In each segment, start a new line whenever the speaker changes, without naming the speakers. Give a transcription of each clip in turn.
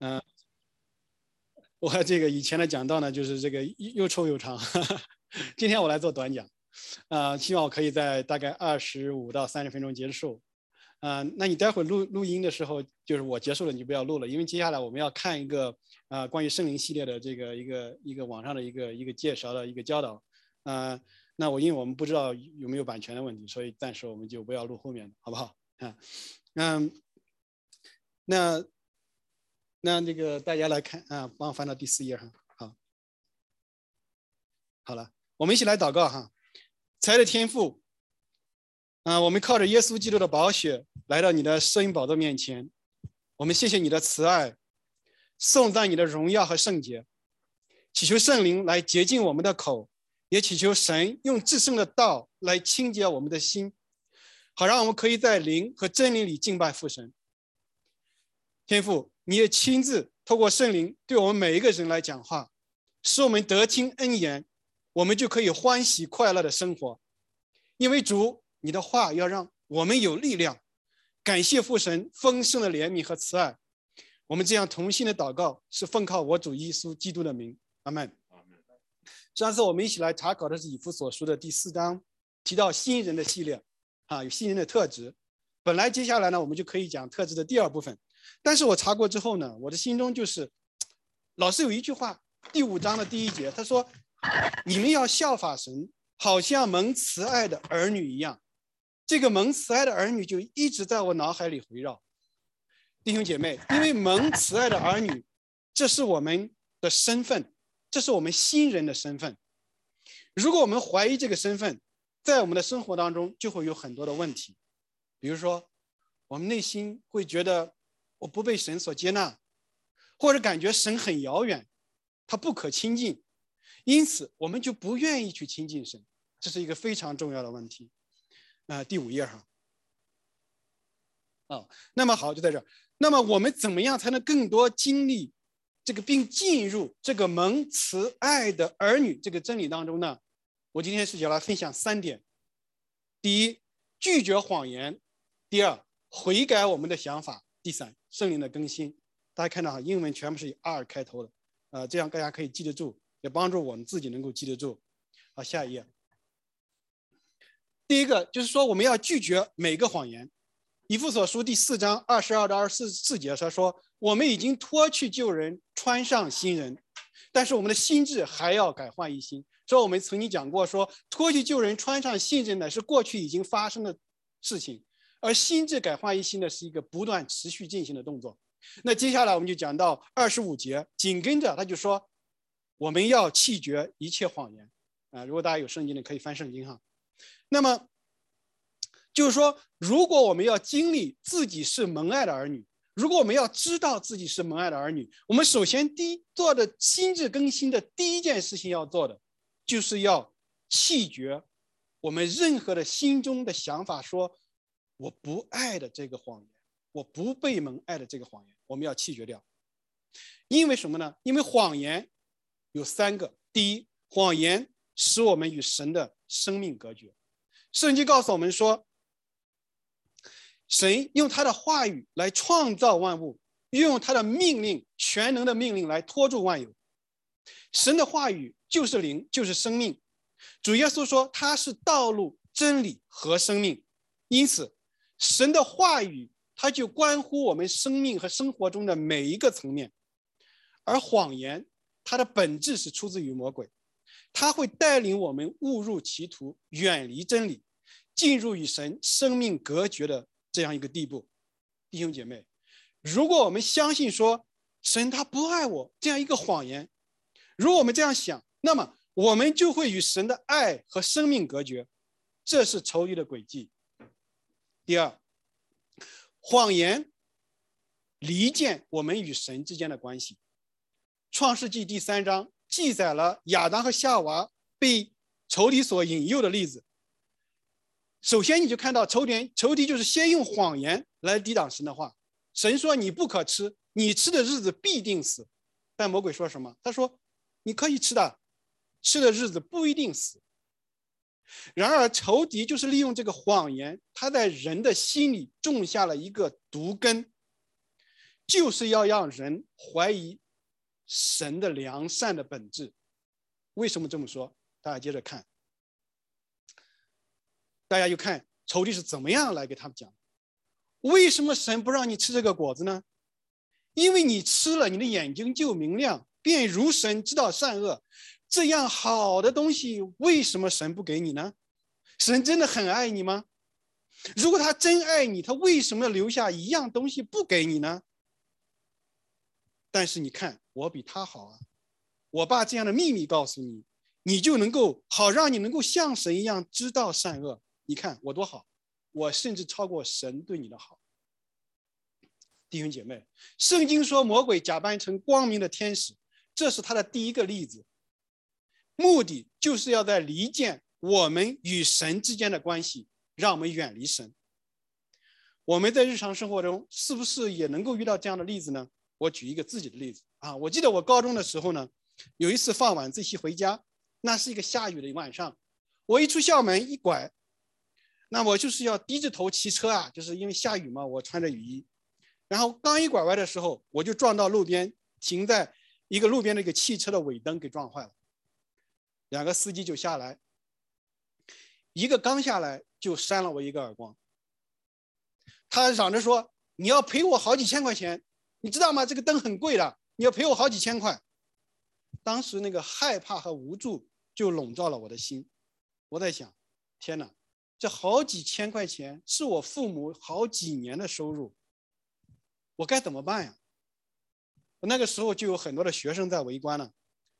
嗯，我这个以前的讲道呢，就是这个又臭又长。今天我来做短讲，啊，希望我可以在大概二十五到三十分钟结束。啊，那你待会录录音的时候，就是我结束了，你就不要录了，因为接下来我们要看一个啊关于圣灵系列的这个一个一个网上的一个一个介绍的一个教导。啊，那我因为我们不知道有没有版权的问题，所以暂时我们就不要录后面的，好不好？啊，嗯，那那那个大家来看啊，帮我翻到第四页哈。好，好了，我们一起来祷告哈，才的天赋。啊，我们靠着耶稣基督的宝血来到你的摄影宝座面前，我们谢谢你的慈爱，颂赞你的荣耀和圣洁，祈求圣灵来洁净我们的口，也祈求神用至圣的道来清洁我们的心，好让我们可以在灵和真理里敬拜父神。天父，你也亲自透过圣灵对我们每一个人来讲话，使我们得听恩言，我们就可以欢喜快乐的生活，因为主。你的话要让我们有力量，感谢父神丰盛的怜悯和慈爱。我们这样同心的祷告，是奉靠我主耶稣基督的名，阿门。上次我们一起来查考的是以弗所书的第四章，提到新人的系列，啊，有新人的特质。本来接下来呢，我们就可以讲特质的第二部分，但是我查过之后呢，我的心中就是，老师有一句话，第五章的第一节，他说：“你们要效法神，好像蒙慈爱的儿女一样。”这个蒙慈爱的儿女就一直在我脑海里回绕，弟兄姐妹，因为蒙慈爱的儿女，这是我们的身份，这是我们新人的身份。如果我们怀疑这个身份，在我们的生活当中就会有很多的问题，比如说，我们内心会觉得我不被神所接纳，或者感觉神很遥远，他不可亲近，因此我们就不愿意去亲近神，这是一个非常重要的问题。啊，第五页哈。哦，那么好，就在这儿。那么我们怎么样才能更多经历这个，并进入这个蒙慈爱的儿女这个真理当中呢？我今天是要来分享三点：第一，拒绝谎言；第二，悔改我们的想法；第三，圣灵的更新。大家看到哈，英文全部是以 R 开头的，呃，这样大家可以记得住，也帮助我们自己能够记得住。好，下一页。第一个就是说，我们要拒绝每个谎言。以父所书第四章二十二到二十四四节他说：“我们已经脱去旧人，穿上新人，但是我们的心智还要改换一新。”所以我们曾经讲过，说脱去旧人，穿上新人呢，是过去已经发生的事情，而心智改换一新呢，是一个不断持续进行的动作。那接下来我们就讲到二十五节，紧跟着他就说：“我们要弃绝一切谎言。”啊，如果大家有圣经的，可以翻圣经哈。那么，就是说，如果我们要经历自己是蒙爱的儿女，如果我们要知道自己是蒙爱的儿女，我们首先第一做的心智更新的第一件事情要做的，就是要弃绝我们任何的心中的想法，说我不爱的这个谎言，我不被蒙爱的这个谎言，我们要弃绝掉。因为什么呢？因为谎言有三个：第一，谎言使我们与神的生命隔绝。圣经告诉我们说，神用他的话语来创造万物，运用他的命令，全能的命令来托住万有。神的话语就是灵，就是生命。主耶稣说他是道路、真理和生命。因此，神的话语它就关乎我们生命和生活中的每一个层面。而谎言，它的本质是出自于魔鬼。它会带领我们误入歧途，远离真理，进入与神生命隔绝的这样一个地步。弟兄姐妹，如果我们相信说神他不爱我这样一个谎言，如果我们这样想，那么我们就会与神的爱和生命隔绝，这是仇敌的诡计。第二，谎言离间我们与神之间的关系。创世纪第三章。记载了亚当和夏娃被仇敌所引诱的例子。首先，你就看到仇敌，仇敌就是先用谎言来抵挡神的话。神说：“你不可吃，你吃的日子必定死。”但魔鬼说什么？他说：“你可以吃的，吃的日子不一定死。”然而，仇敌就是利用这个谎言，他在人的心里种下了一个毒根。就是要让人怀疑神的良善的本质。为什么这么说？大家接着看，大家就看仇敌是怎么样来给他们讲。为什么神不让你吃这个果子呢？因为你吃了，你的眼睛就明亮，便如神知道善恶。这样好的东西，为什么神不给你呢？神真的很爱你吗？如果他真爱你，他为什么要留下一样东西不给你呢？但是你看，我比他好啊！我把这样的秘密告诉你，你就能够好，让你能够像神一样知道善恶。你看我多好，我甚至超过神对你的好。弟兄姐妹，圣经说魔鬼假扮成光明的天使，这是他的第一个例子。目的就是要在离间我们与神之间的关系，让我们远离神。我们在日常生活中是不是也能够遇到这样的例子呢？我举一个自己的例子啊，我记得我高中的时候呢，有一次放晚自习回家，那是一个下雨的晚上，我一出校门一拐，那我就是要低着头骑车啊，就是因为下雨嘛，我穿着雨衣，然后刚一拐弯的时候，我就撞到路边停在一个路边的一个汽车的尾灯给撞坏了。两个司机就下来，一个刚下来就扇了我一个耳光。他嚷着说：“你要赔我好几千块钱，你知道吗？这个灯很贵的，你要赔我好几千块。”当时那个害怕和无助就笼罩了我的心。我在想：天哪，这好几千块钱是我父母好几年的收入，我该怎么办呀？那个时候就有很多的学生在围观呢，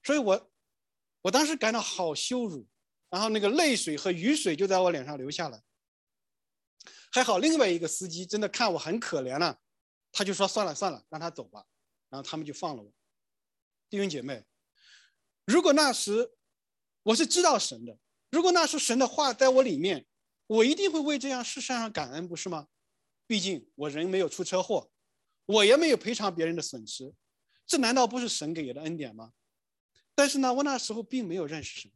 所以我。我当时感到好羞辱，然后那个泪水和雨水就在我脸上流下来。还好另外一个司机真的看我很可怜了，他就说算了算了，让他走吧，然后他们就放了我。弟兄姐妹，如果那时我是知道神的，如果那时神的话在我里面，我一定会为这样世上感恩，不是吗？毕竟我人没有出车祸，我也没有赔偿别人的损失，这难道不是神给的恩典吗？但是呢，我那时候并没有认识神，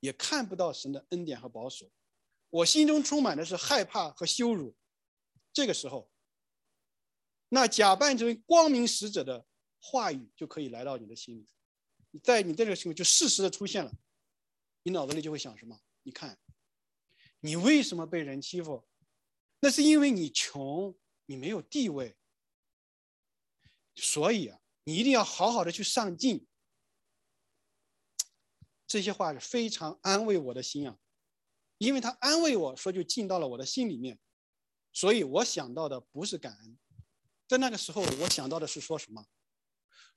也看不到神的恩典和保守，我心中充满的是害怕和羞辱。这个时候，那假扮成光明使者的话语就可以来到你的心里，在你这个时候就适时的出现了，你脑子里就会想什么？你看，你为什么被人欺负？那是因为你穷，你没有地位，所以啊，你一定要好好的去上进。这些话是非常安慰我的心啊，因为他安慰我说就进到了我的心里面，所以我想到的不是感恩，在那个时候我想到的是说什么，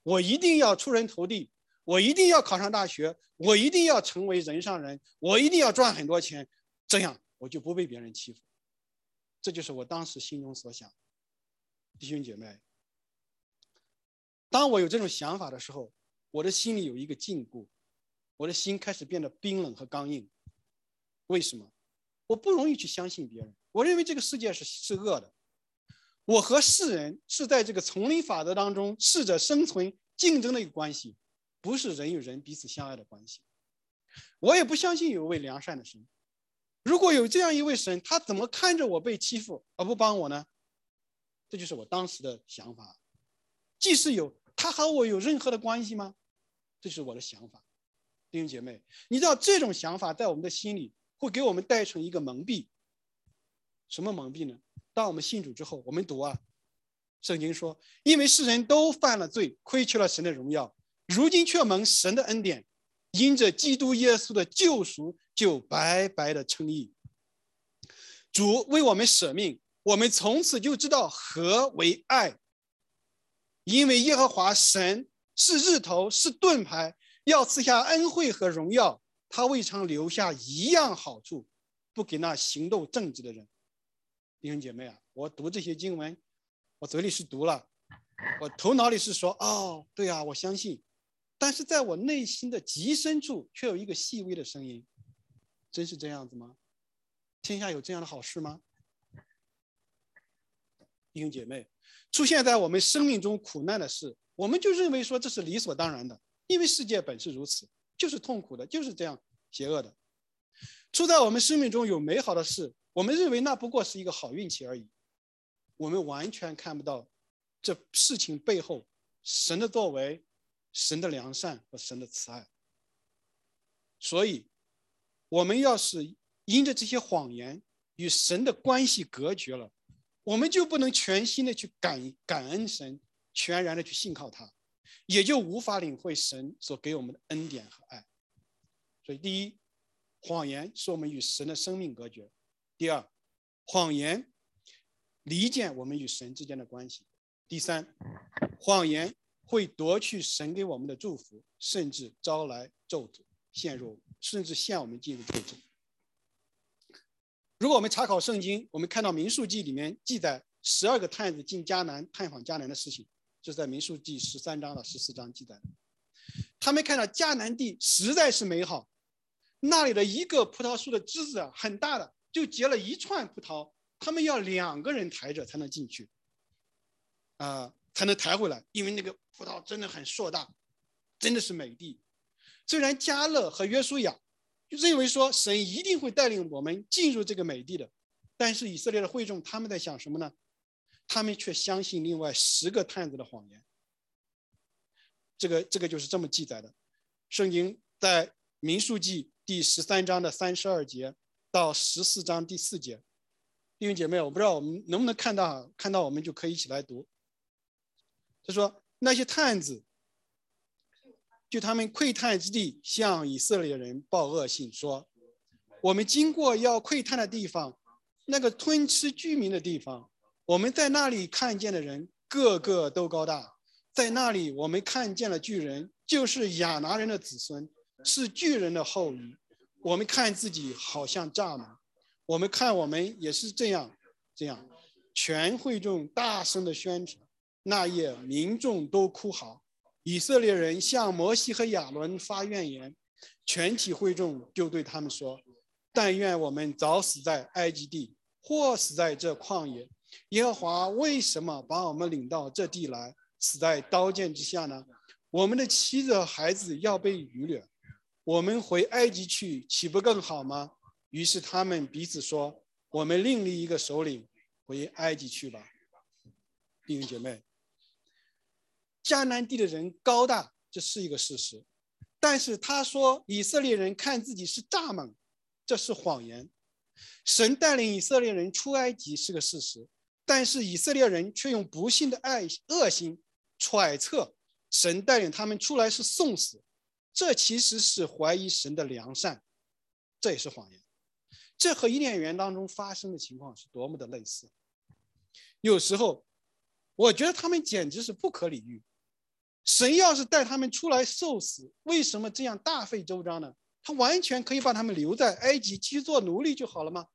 我一定要出人头地，我一定要考上大学，我一定要成为人上人，我一定要赚很多钱，这样我就不被别人欺负，这就是我当时心中所想。弟兄姐妹，当我有这种想法的时候，我的心里有一个禁锢。我的心开始变得冰冷和刚硬，为什么？我不容易去相信别人。我认为这个世界是是恶的，我和世人是在这个丛林法则当中适者生存、竞争的一个关系，不是人与人彼此相爱的关系。我也不相信有一位良善的神。如果有这样一位神，他怎么看着我被欺负而不帮我呢？这就是我当时的想法。即使有，他和我有任何的关系吗？这是我的想法。弟兄姐妹，你知道这种想法在我们的心里会给我们带成一个蒙蔽。什么蒙蔽呢？当我们信主之后，我们读啊，圣经说，因为世人都犯了罪，亏缺了神的荣耀，如今却蒙神的恩典，因着基督耶稣的救赎，就白白的称义。主为我们舍命，我们从此就知道何为爱。因为耶和华神是日头，是盾牌。要赐下恩惠和荣耀，他未尝留下一样好处，不给那行动正直的人。弟兄姐妹啊，我读这些经文，我嘴里是读了，我头脑里是说，哦，对啊，我相信。但是在我内心的极深处，却有一个细微的声音：真是这样子吗？天下有这样的好事吗？弟兄姐妹，出现在我们生命中苦难的事，我们就认为说这是理所当然的。因为世界本是如此，就是痛苦的，就是这样邪恶的。出在我们生命中有美好的事，我们认为那不过是一个好运气而已。我们完全看不到这事情背后神的作为、神的良善和神的慈爱。所以，我们要是因着这些谎言与神的关系隔绝了，我们就不能全心的去感感恩神，全然的去信靠他，也就无法领会神所给我们的恩典和爱。所以，第一，谎言是我们与神的生命隔绝；第二，谎言离间我们与神之间的关系；第三，谎言会夺去神给我们的祝福，甚至招来咒诅，陷入甚至陷我们进入咒诅。如果我们查考圣经，我们看到民数记里面记载十二个探子进迦南探访迦南的事情，就在民数记十三章到十四章记载的。他们看到迦南地实在是美好。那里的一个葡萄树的枝子，很大的，就结了一串葡萄，他们要两个人抬着才能进去，啊，才能抬回来，因为那个葡萄真的很硕大，真的是美地。虽然加勒和约书亚就认为说神一定会带领我们进入这个美地的，但是以色列的会众他们在想什么呢？他们却相信另外十个探子的谎言。这个这个就是这么记载的，圣经在民数记。第十三章的三十二节到十四章第四节，弟兄姐妹，我不知道我们能不能看到，看到我们就可以一起来读。他说：“那些探子，就他们窥探之地，向以色列人报恶信，说：我们经过要窥探的地方，那个吞吃居民的地方，我们在那里看见的人个个都高大，在那里我们看见了巨人，就是亚拿人的子孙。”是巨人的后裔，我们看自己好像蚱蜢，我们看我们也是这样，这样，全会众大声的宣传。那夜民众都哭嚎，以色列人向摩西和亚伦发怨言，全体会众就对他们说：“但愿我们早死在埃及地，或死在这旷野。耶和华为什么把我们领到这地来，死在刀剑之下呢？我们的妻子和孩子要被掳掠。”我们回埃及去，岂不更好吗？于是他们彼此说：“我们另立一个首领，回埃及去吧。”弟兄姐妹，迦南地的人高大，这是一个事实。但是他说以色列人看自己是蚱蜢，这是谎言。神带领以色列人出埃及是个事实，但是以色列人却用不幸的爱恶心揣测神带领他们出来是送死。这其实是怀疑神的良善，这也是谎言。这和伊甸园当中发生的情况是多么的类似。有时候，我觉得他们简直是不可理喻。神要是带他们出来受死，为什么这样大费周章呢？他完全可以把他们留在埃及继续做奴隶就好了吗？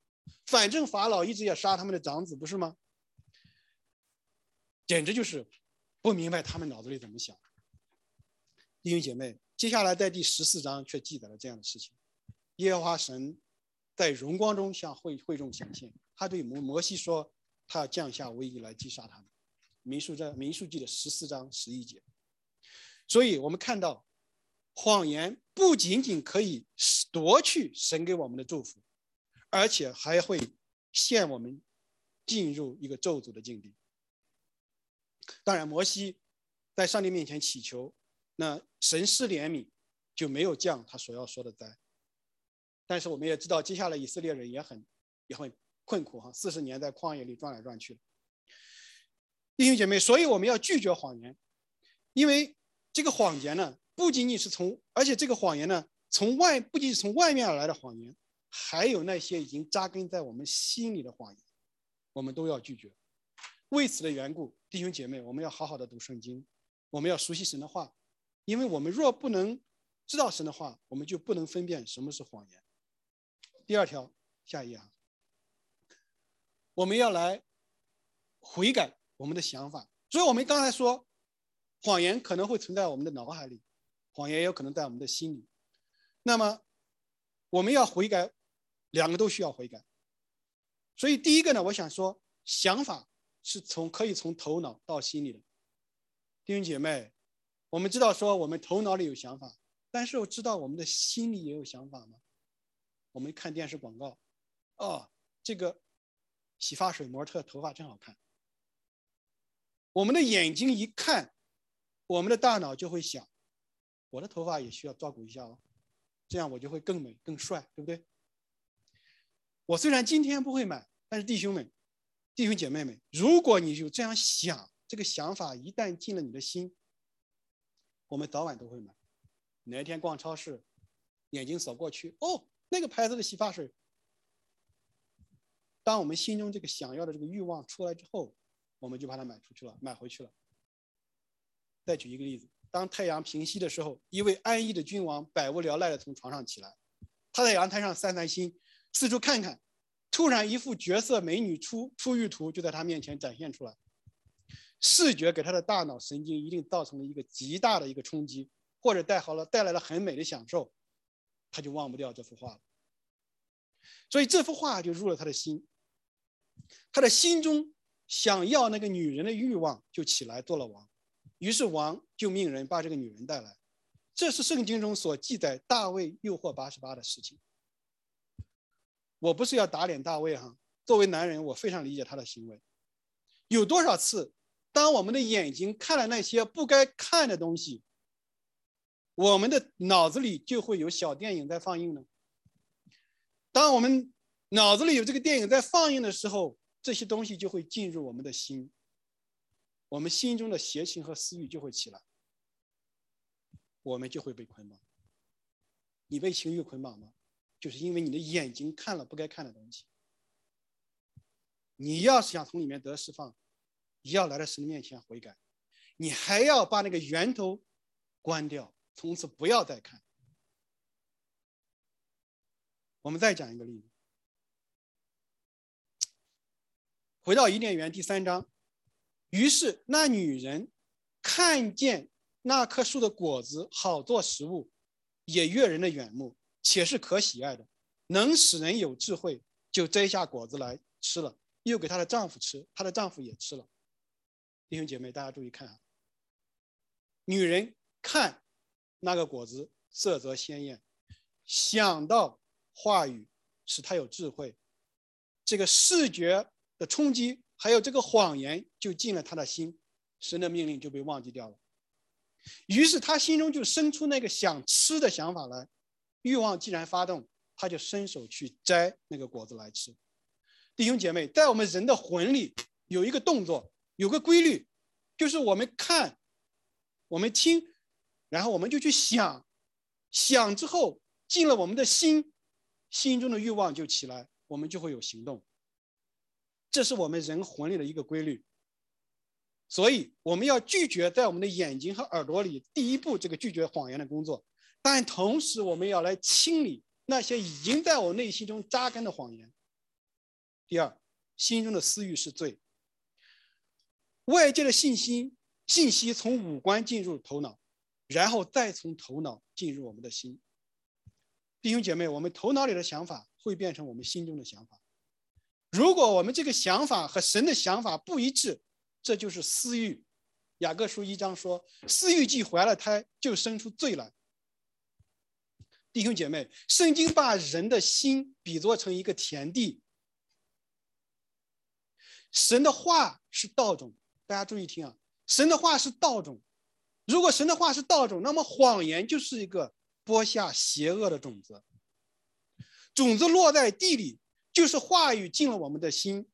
反正法老一直要杀他们的长子，不是吗？简直就是不明白他们脑子里怎么想。弟兄姐妹。接下来，在第十四章却记载了这样的事情：耶和华神在荣光中向会会众显现，他对摩摩西说：“他要降下瘟疫来击杀他们。”民数在民数记的十四章十一节。所以，我们看到，谎言不仅仅可以夺去神给我们的祝福，而且还会陷我们进入一个咒诅的境地。当然，摩西在上帝面前祈求。那神施怜悯，就没有降他所要说的灾。但是我们也知道，接下来以色列人也很也很困苦哈，四十年在旷野里转来转去。弟兄姐妹，所以我们要拒绝谎言，因为这个谎言呢，不仅仅是从，而且这个谎言呢，从外不仅是从外面而来的谎言，还有那些已经扎根在我们心里的谎言，我们都要拒绝。为此的缘故，弟兄姐妹，我们要好好的读圣经，我们要熟悉神的话。因为我们若不能知道神的话，我们就不能分辨什么是谎言。第二条，下一页，我们要来悔改我们的想法。所以我们刚才说，谎言可能会存在我们的脑海里，谎言也有可能在我们的心里。那么，我们要悔改，两个都需要悔改。所以第一个呢，我想说，想法是从可以从头脑到心里的，弟兄姐妹。我们知道说我们头脑里有想法，但是我知道我们的心里也有想法吗？我们看电视广告，哦，这个洗发水模特头发真好看。我们的眼睛一看，我们的大脑就会想：我的头发也需要照顾一下哦，这样我就会更美、更帅，对不对？我虽然今天不会买，但是弟兄们、弟兄姐妹们，如果你有这样想，这个想法一旦进了你的心，我们早晚都会买。哪一天逛超市，眼睛扫过去，哦，那个牌子的洗发水。当我们心中这个想要的这个欲望出来之后，我们就把它买出去了，买回去了。再举一个例子，当太阳平息的时候，一位安逸的君王百无聊赖的从床上起来，他在阳台上散散心，四处看看，突然一幅绝色美女出出浴图就在他面前展现出来，视觉给他的大脑神经一定造成了一个极大的一个冲击，或者带好了带来了很美的享受，他就忘不掉这幅画了。所以这幅画就入了他的心，他的心中想要那个女人的欲望就起来做了王，于是王就命人把这个女人带来。这是圣经中所记载大卫诱惑八十八的事情。我不是要打脸大卫哈，作为男人，我非常理解他的行为。有多少次，当我们的眼睛看了那些不该看的东西，我们的脑子里就会有小电影在放映呢？当我们脑子里有这个电影在放映的时候，这些东西就会进入我们的心，我们心中的邪情和私欲就会起来，我们就会被捆绑。你被情欲捆绑吗？就是因为你的眼睛看了不该看的东西。你要是想从里面得释放，要来到神的面前悔改，你还要把那个源头关掉，从此不要再看。我们再讲一个例子，回到伊甸园第三章，于是那女人看见那棵树的果子好做食物，也悦人的眼目，且是可喜爱的，能使人有智慧，就摘下果子来吃了，又给她的丈夫吃，她的丈夫也吃了。弟兄姐妹，大家注意看啊，女人看那个果子色泽鲜艳，想到。话语使她有智慧，这个视觉的冲击，还有这个谎言就进了她的心，神的命令就被忘记掉了。于是他心中就生出那个想吃的想法来，欲望既然发动，他就伸手去摘那个果子来吃。弟兄姐妹，在我们人的魂里有一个动作，有个规律，就是我们看，我们听，然后我们就去想，想之后进了我们的心。心中的欲望就起来，我们就会有行动。这是我们人魂里的一个规律。所以我们要拒绝在我们的眼睛和耳朵里第一步这个拒绝谎言的工作，但同时我们要来清理那些已经在我内心中扎根的谎言。第二，心中的私欲是罪。外界的信息信息从五官进入头脑，然后再从头脑进入我们的心。弟兄姐妹，我们头脑里的想法会变成我们心中的想法。如果我们这个想法和神的想法不一致，这就是私欲。雅各书一章说：“私欲既怀了胎，就生出罪来。”弟兄姐妹，圣经把人的心比作成一个田地，神的话是道种，大家注意听啊，神的话是道种。如果神的话是道种，那么谎言就是一个。播下邪恶的种子，种子落在地里，就是话语进了我们的心。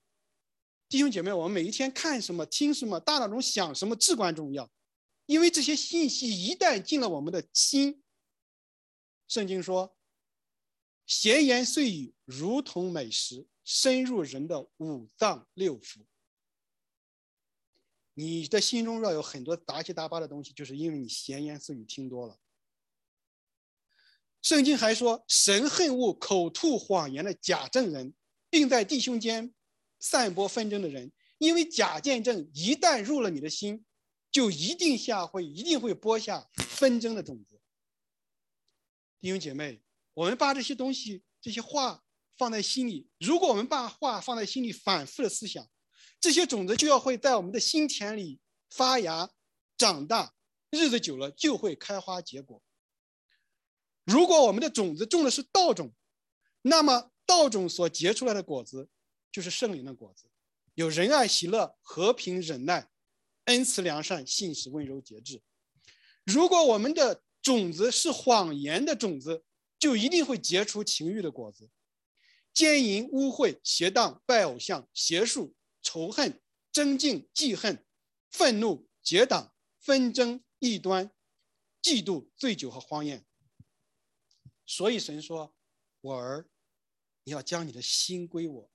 弟兄姐妹，我们每一天看什么、听什么，大脑中想什么至关重要，因为这些信息一旦进了我们的心，圣经说，闲言碎语如同美食，深入人的五脏六腑。你的心中若有很多杂七杂八的东西，就是因为你闲言碎语听多了。圣经还说，神恨恶口吐谎言的假证人，并在弟兄间散播纷争的人，因为假见证一旦入了你的心，就一定下会一定会播下纷争的种子。弟兄姐妹，我们把这些东西、这些话放在心里，如果我们把话放在心里，反复的思想，这些种子就要会在我们的心田里发芽、长大，日子久了就会开花结果。如果我们的种子种的是道种，那么道种所结出来的果子就是圣灵的果子，有仁爱、喜乐、和平、忍耐，恩慈良善，信实温柔节制。如果我们的种子是谎言的种子，就一定会结出情欲的果子，奸淫、污秽、邪荡、拜偶像、邪术、仇恨、争竞、记恨、愤怒、结党、纷争、异端、嫉妒、醉酒和荒宴。所以神说：“我儿，你要将你的心归我，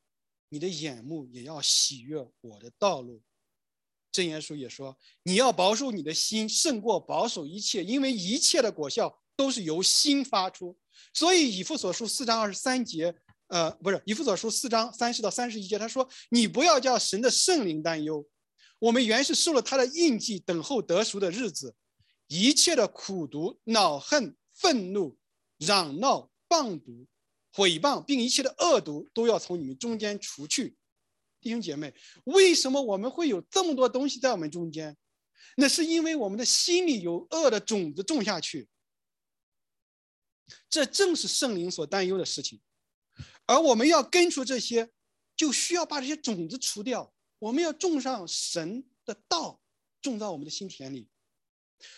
你的眼目也要喜悦我的道路。”真言书也说：“你要保守你的心，胜过保守一切，因为一切的果效都是由心发出。”所以以弗所书四章二十三节，呃，不是以弗所书四章三十到三十一节，他说：“你不要叫神的圣灵担忧，我们原是受了他的印记，等候得赎的日子，一切的苦毒、恼恨、愤怒。”嚷闹、谤毒、毁谤，并一切的恶毒，都要从你们中间除去。弟兄姐妹，为什么我们会有这么多东西在我们中间？那是因为我们的心里有恶的种子种下去。这正是圣灵所担忧的事情。而我们要根除这些，就需要把这些种子除掉。我们要种上神的道，种到我们的心田里。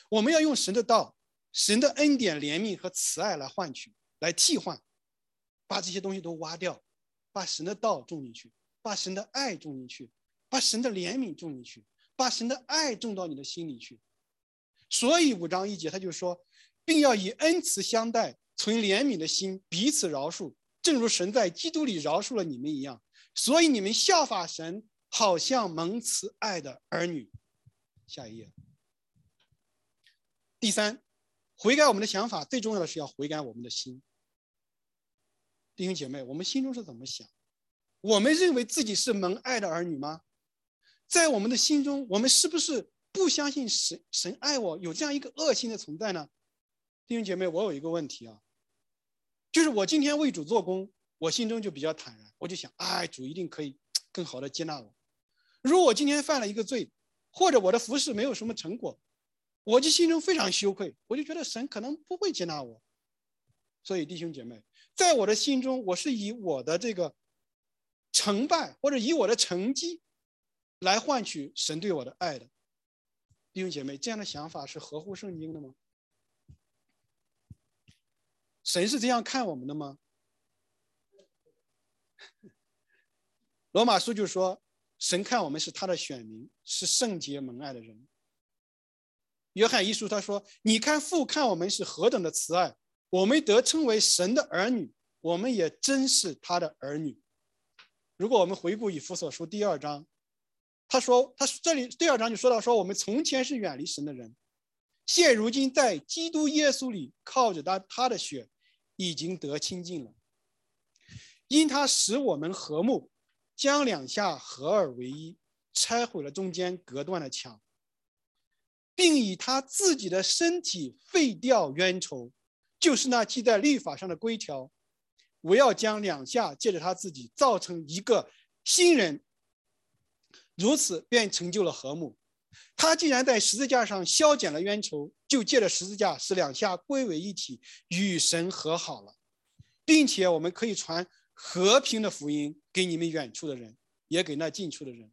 我们要用神的道。神的恩典、怜悯和慈爱来换取、来替换，把这些东西都挖掉，把神的道种进去，把神的爱种进去，把神的怜悯种进去，把神的爱种到你的心里去。所以五章一节他就说，并要以恩慈相待，存怜悯的心，彼此饶恕，正如神在基督里饶恕了你们一样。所以你们效法神，好像蒙慈爱的儿女。下一页，第三。悔改我们的想法，最重要的是要悔改我们的心。弟兄姐妹，我们心中是怎么想？我们认为自己是蒙爱的儿女吗？在我们的心中，我们是不是不相信神神爱我？有这样一个恶心的存在呢？弟兄姐妹，我有一个问题啊，就是我今天为主做工，我心中就比较坦然，我就想，哎，主一定可以 更好的接纳我。如果今天犯了一个罪，或者我的服饰没有什么成果，我就心中非常羞愧，我就觉得神可能不会接纳我，所以弟兄姐妹，在我的心中，我是以我的这个成败或者以我的成绩来换取神对我的爱的。弟兄姐妹，这样的想法是合乎圣经的吗？神是这样看我们的吗？罗马书就说，神看我们是他的选民，是圣洁蒙爱的人。约翰一书他说：“你看父看我们是何等的慈爱，我们得称为神的儿女，我们也真是他的儿女。”如果我们回顾以弗所书第二章，他说：“他这里第二章就说到说，我们从前是远离神的人，现如今在基督耶稣里靠着他他的血，已经得清净了，因他使我们和睦，将两下合二为一，拆毁了中间隔断的墙。”并以他自己的身体废掉冤仇，就是那记在律法上的规条。我要将两下借着他自己造成一个新人，如此便成就了和睦。他既然在十字架上消减了冤仇，就借着十字架使两下归为一体，与神和好了，并且我们可以传和平的福音给你们远处的人，也给那近处的人，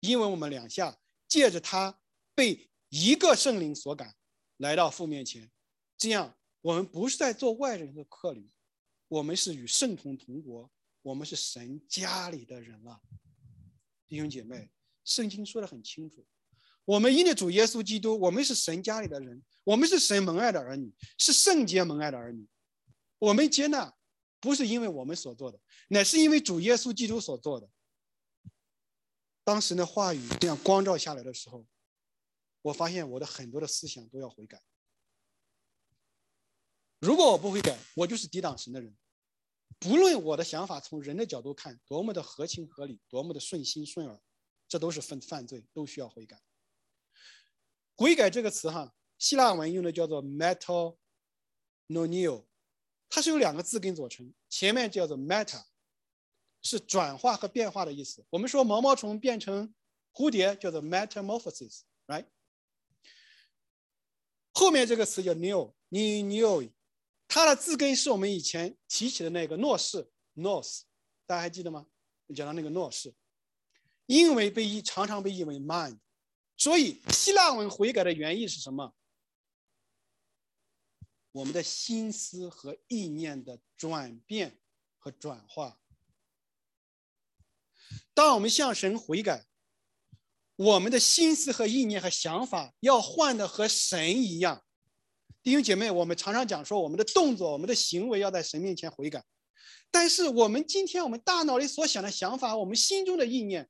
因为我们两下借着他被。一个圣灵所感，来到父面前，这样我们不是在做外人的客旅，我们是与圣同同国，我们是神家里的人了。弟兄姐妹，圣经说的很清楚，我们因着主耶稣基督，我们是神家里的人，我们是神蒙爱的儿女，是圣洁蒙爱的儿女。我们接纳，不是因为我们所做的，乃是因为主耶稣基督所做的。当时的话语这样光照下来的时候。我发现我的很多的思想都要悔改。如果我不悔改，我就是抵挡神的人。不论我的想法从人的角度看多么的合情合理，多么的顺心顺耳，这都是犯犯罪，都需要悔改。悔改这个词哈，希腊文用的叫做 metanoio，它是由两个字根组成，前面叫做 meta，是转化和变化的意思。我们说毛毛虫变成蝴蝶叫做 metamorphosis，right？后面这个词叫 new，new，new，它的字根是我们以前提起的那个诺氏 north，大家还记得吗？讲到那个诺氏，因为被译常常被译为 mind，所以希腊文悔改的原意是什么？我们的心思和意念的转变和转化。当我们向神悔改，我们的心思和意念和想法要换的和神一样。弟兄姐妹，我们常常讲说，我们的动作、我们的行为要在神面前悔改。但是我们今天我们大脑里所想的想法，我们心中的意念，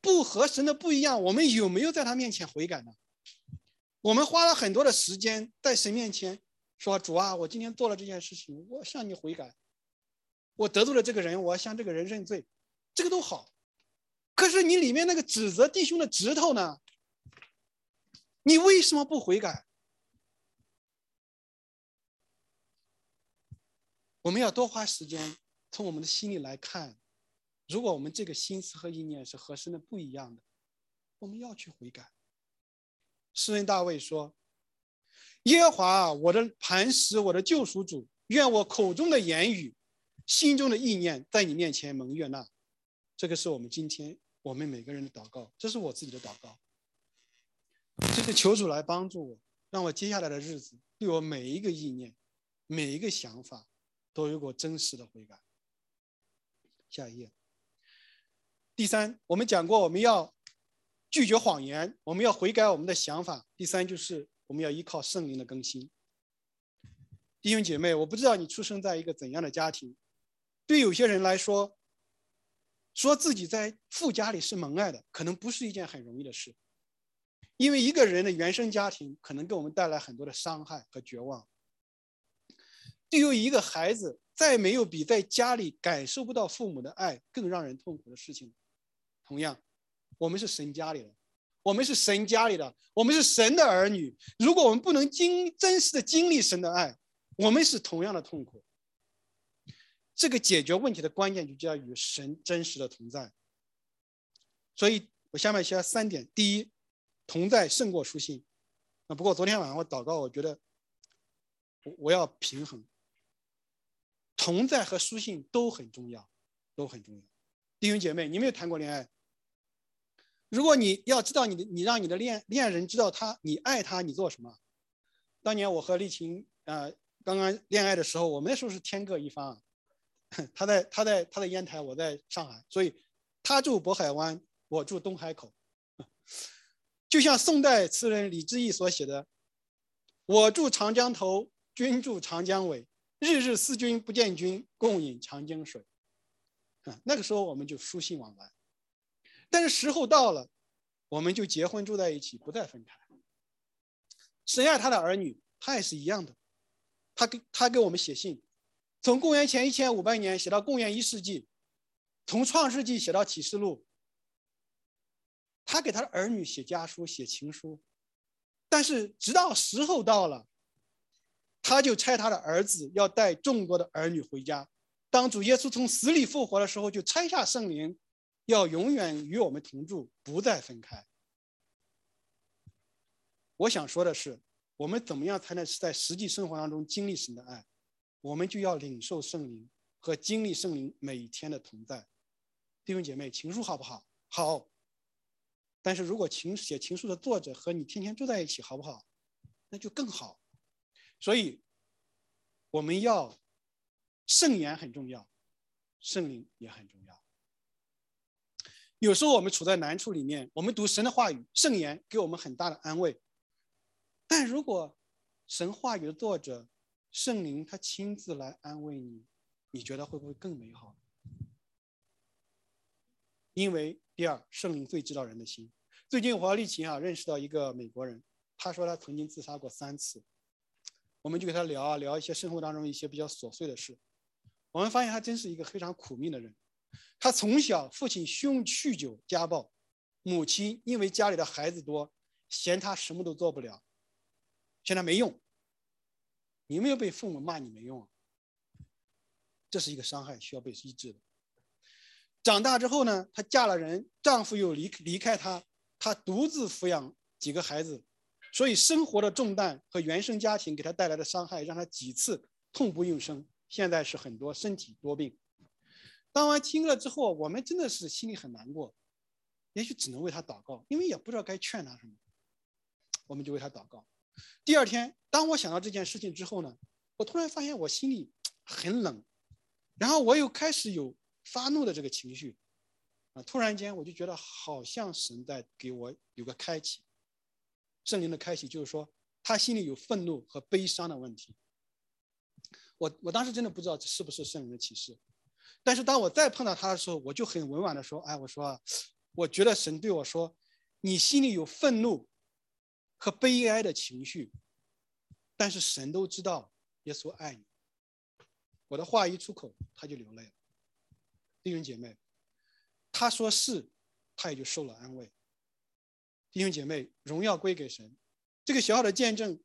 不和神的不一样，我们有没有在他面前悔改呢？我们花了很多的时间在神面前说：“主啊，我今天做了这件事情，我向你悔改。我得罪了这个人，我要向这个人认罪。”这个都好，可是你里面那个指责弟兄的指头呢？你为什么不悔改？我们要多花时间从我们的心里来看，如果我们这个心思和意念是和神的不一样的，我们要去悔改。诗人大卫说：“耶和华，我的磐石，我的救赎主，愿我口中的言语，心中的意念，在你面前蒙悦纳。”这个是我们今天我们每个人的祷告，这是我自己的祷告。这是求主来帮助我，让我接下来的日子对我每一个意念、每一个想法。都有过真实的悔改。下一页。第三，我们讲过，我们要拒绝谎言，我们要悔改我们的想法。第三，就是我们要依靠圣灵的更新。弟兄姐妹，我不知道你出生在一个怎样的家庭，对有些人来说，说自己在父家里是蒙爱的，可能不是一件很容易的事，因为一个人的原生家庭可能给我们带来很多的伤害和绝望。对于一个孩子，再没有比在家里感受不到父母的爱更让人痛苦的事情。同样，我们是神家里的，我们是神家里的，我们是神的儿女。如果我们不能经真实的经历神的爱，我们是同样的痛苦。这个解决问题的关键就在于神真实的同在。所以我下面写三点：第一，同在胜过书信。啊，不过昨天晚上我祷告，我觉得我我要平衡。同在和书信都很重要，都很重要。弟兄姐妹，你没有谈过恋爱？如果你要知道你的，你让你的恋恋人知道他你爱他，你做什么？当年我和丽琴呃刚刚恋爱的时候，我们那时候是天各一方，他在他在他在烟台，我在上海，所以他住渤海湾，我住东海口。就像宋代词人李之义所写的：“我住长江头，君住长江尾。”日日思君不见君，共饮长江水。啊，那个时候我们就书信往来，但是时候到了，我们就结婚住在一起，不再分开。神爱他的儿女，他也是一样的。他给他给我们写信，从公元前一千五百年写到公元一世纪，从创世纪写到启示录。他给他的儿女写家书、写情书，但是直到时候到了。他就差他的儿子要带众多的儿女回家。当主耶稣从死里复活的时候，就拆下圣灵，要永远与我们同住，不再分开。我想说的是，我们怎么样才能在实际生活当中经历神的爱？我们就要领受圣灵和经历圣灵每天的同在。弟兄姐妹，情书好不好？好。但是如果情写情书的作者和你天天住在一起，好不好？那就更好。所以，我们要圣言很重要，圣灵也很重要。有时候我们处在难处里面，我们读神的话语，圣言给我们很大的安慰。但如果神话语的作者圣灵他亲自来安慰你，你觉得会不会更美好？因为第二，圣灵最知道人的心。最近我和丽琴啊认识到一个美国人，他说他曾经自杀过三次。我们就给他聊啊聊一些生活当中一些比较琐碎的事，我们发现他真是一个非常苦命的人。他从小父亲酗酗酒家暴，母亲因为家里的孩子多，嫌他什么都做不了，嫌他没用。你没有被父母骂你没用啊，这是一个伤害，需要被医治的。长大之后呢，她嫁了人，丈夫又离离开她，她独自抚养几个孩子。所以生活的重担和原生家庭给他带来的伤害，让他几次痛不欲生。现在是很多身体多病。当完听了之后，我们真的是心里很难过。也许只能为他祷告，因为也不知道该劝他什么，我们就为他祷告。第二天，当我想到这件事情之后呢，我突然发现我心里很冷，然后我又开始有发怒的这个情绪，啊，突然间我就觉得好像神在给我有个开启，圣灵的开启，就是说他心里有愤怒和悲伤的问题。我我当时真的不知道这是不是圣灵的启示，但是当我再碰到他的时候，我就很委婉的说：“哎，我说，我觉得神对我说，你心里有愤怒和悲哀的情绪，但是神都知道耶稣爱你。”我的话一出口，他就流泪了。弟兄姐妹，他说是，他也就受了安慰。弟兄姐妹，荣耀归给神。这个小小的见证，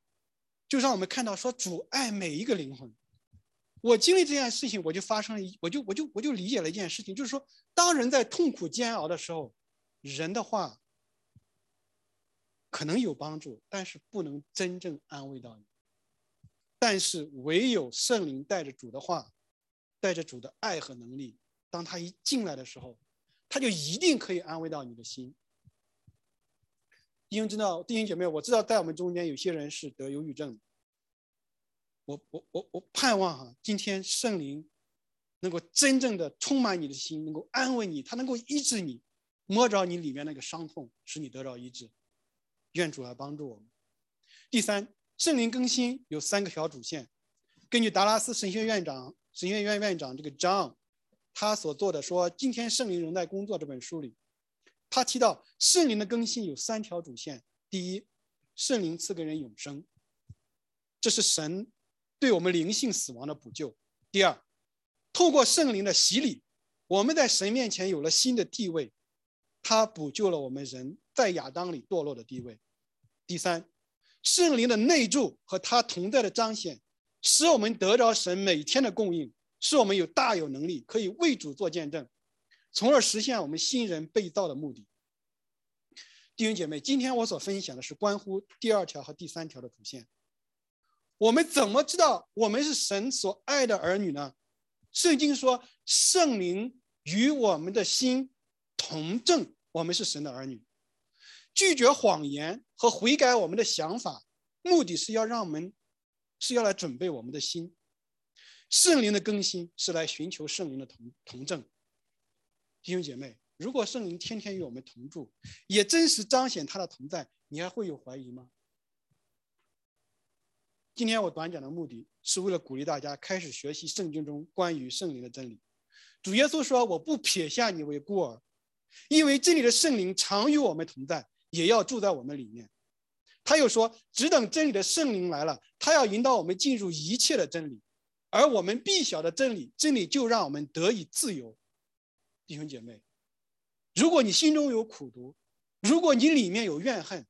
就让我们看到说主爱每一个灵魂。我经历这件事情，我就发生了一，我就我就我就理解了一件事情，就是说，当人在痛苦煎熬的时候，人的话可能有帮助，但是不能真正安慰到你。但是唯有圣灵带着主的话，带着主的爱和能力，当他一进来的时候，他就一定可以安慰到你的心。弟兄知道，弟兄姐妹，我知道在我们中间有些人是得忧郁症。我我我我盼望哈，今天圣灵能够真正的充满你的心，能够安慰你，他能够医治你，摸着你里面那个伤痛，使你得到医治。愿主来帮助我们。第三，圣灵更新有三个小主线。根据达拉斯神学院长、神学院院长这个张他所做的说，今天圣灵仍在工作这本书里，他提到圣灵的更新有三条主线。第一，圣灵赐给人永生，这是神。对我们灵性死亡的补救。第二，透过圣灵的洗礼，我们在神面前有了新的地位，他补救了我们人在亚当里堕落的地位。第三，圣灵的内住和他同在的彰显，使我们得着神每天的供应，使我们有大有能力可以为主做见证，从而实现我们新人被造的目的。弟兄姐妹，今天我所分享的是关乎第二条和第三条的主线。我们怎么知道我们是神所爱的儿女呢？圣经说，圣灵与我们的心同证，我们是神的儿女。拒绝谎言和悔改我们的想法，目的是要让我们是要来准备我们的心。圣灵的更新是来寻求圣灵的同同证。弟兄姐妹，如果圣灵天天与我们同住，也真实彰显他的同在，你还会有怀疑吗？今天我短讲的目的是为了鼓励大家开始学习圣经中关于圣灵的真理。主耶稣说：“我不撇下你为孤儿，因为这里的圣灵常与我们同在，也要住在我们里面。”他又说：“只等真理的圣灵来了，他要引导我们进入一切的真理，而我们必晓的真理，真理就让我们得以自由。”弟兄姐妹，如果你心中有苦毒，如果你里面有怨恨，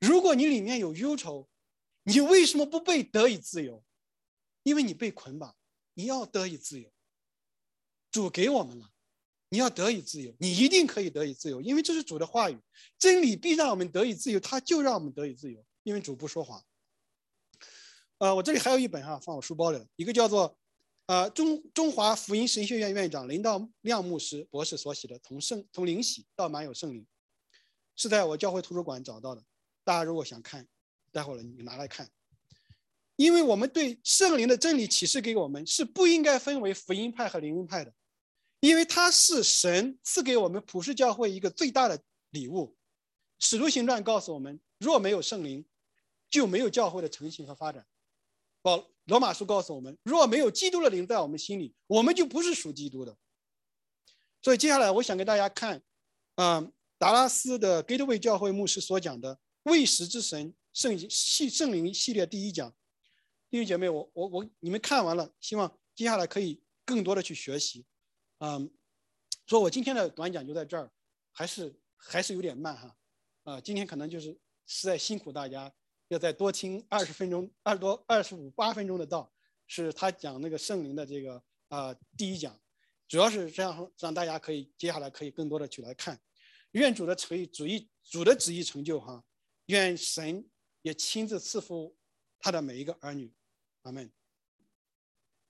如果你里面有忧愁，你为什么不被得以自由？因为你被捆绑，你要得以自由。主给我们了，你要得以自由，你一定可以得以自由，因为这是主的话语，真理必让我们得以自由，他就让我们得以自由，因为主不说谎。呃，我这里还有一本哈，放我书包里了，一个叫做呃中中华福音神学院院长林道亮牧师博士所写的《从圣从灵洗到满有圣灵》，是在我教会图书馆找到的，大家如果想看。待会儿你拿来看，因为我们对圣灵的真理启示给我们是不应该分为福音派和灵恩派的，因为它是神赐给我们普世教会一个最大的礼物。使徒行传告诉我们，若没有圣灵，就没有教会的成型和发展。保罗马书告诉我们，若没有基督的灵在我们心里，我们就不是属基督的。所以接下来我想给大家看，嗯，达拉斯的 Gateway 教会牧师所讲的未食之神。圣系圣灵系列第一讲，弟兄姐妹，我我我你们看完了，希望接下来可以更多的去学习，嗯，所以我今天的短讲就在这儿，还是还是有点慢哈，啊，今天可能就是实在辛苦大家，要再多听二十分钟，二十多二十五八分钟的道，是他讲那个圣灵的这个啊第一讲，主要是这样让大家可以接下来可以更多的去来看，愿主的成意主意主的旨意成就哈，愿神。也亲自赐福他的每一个儿女，阿门。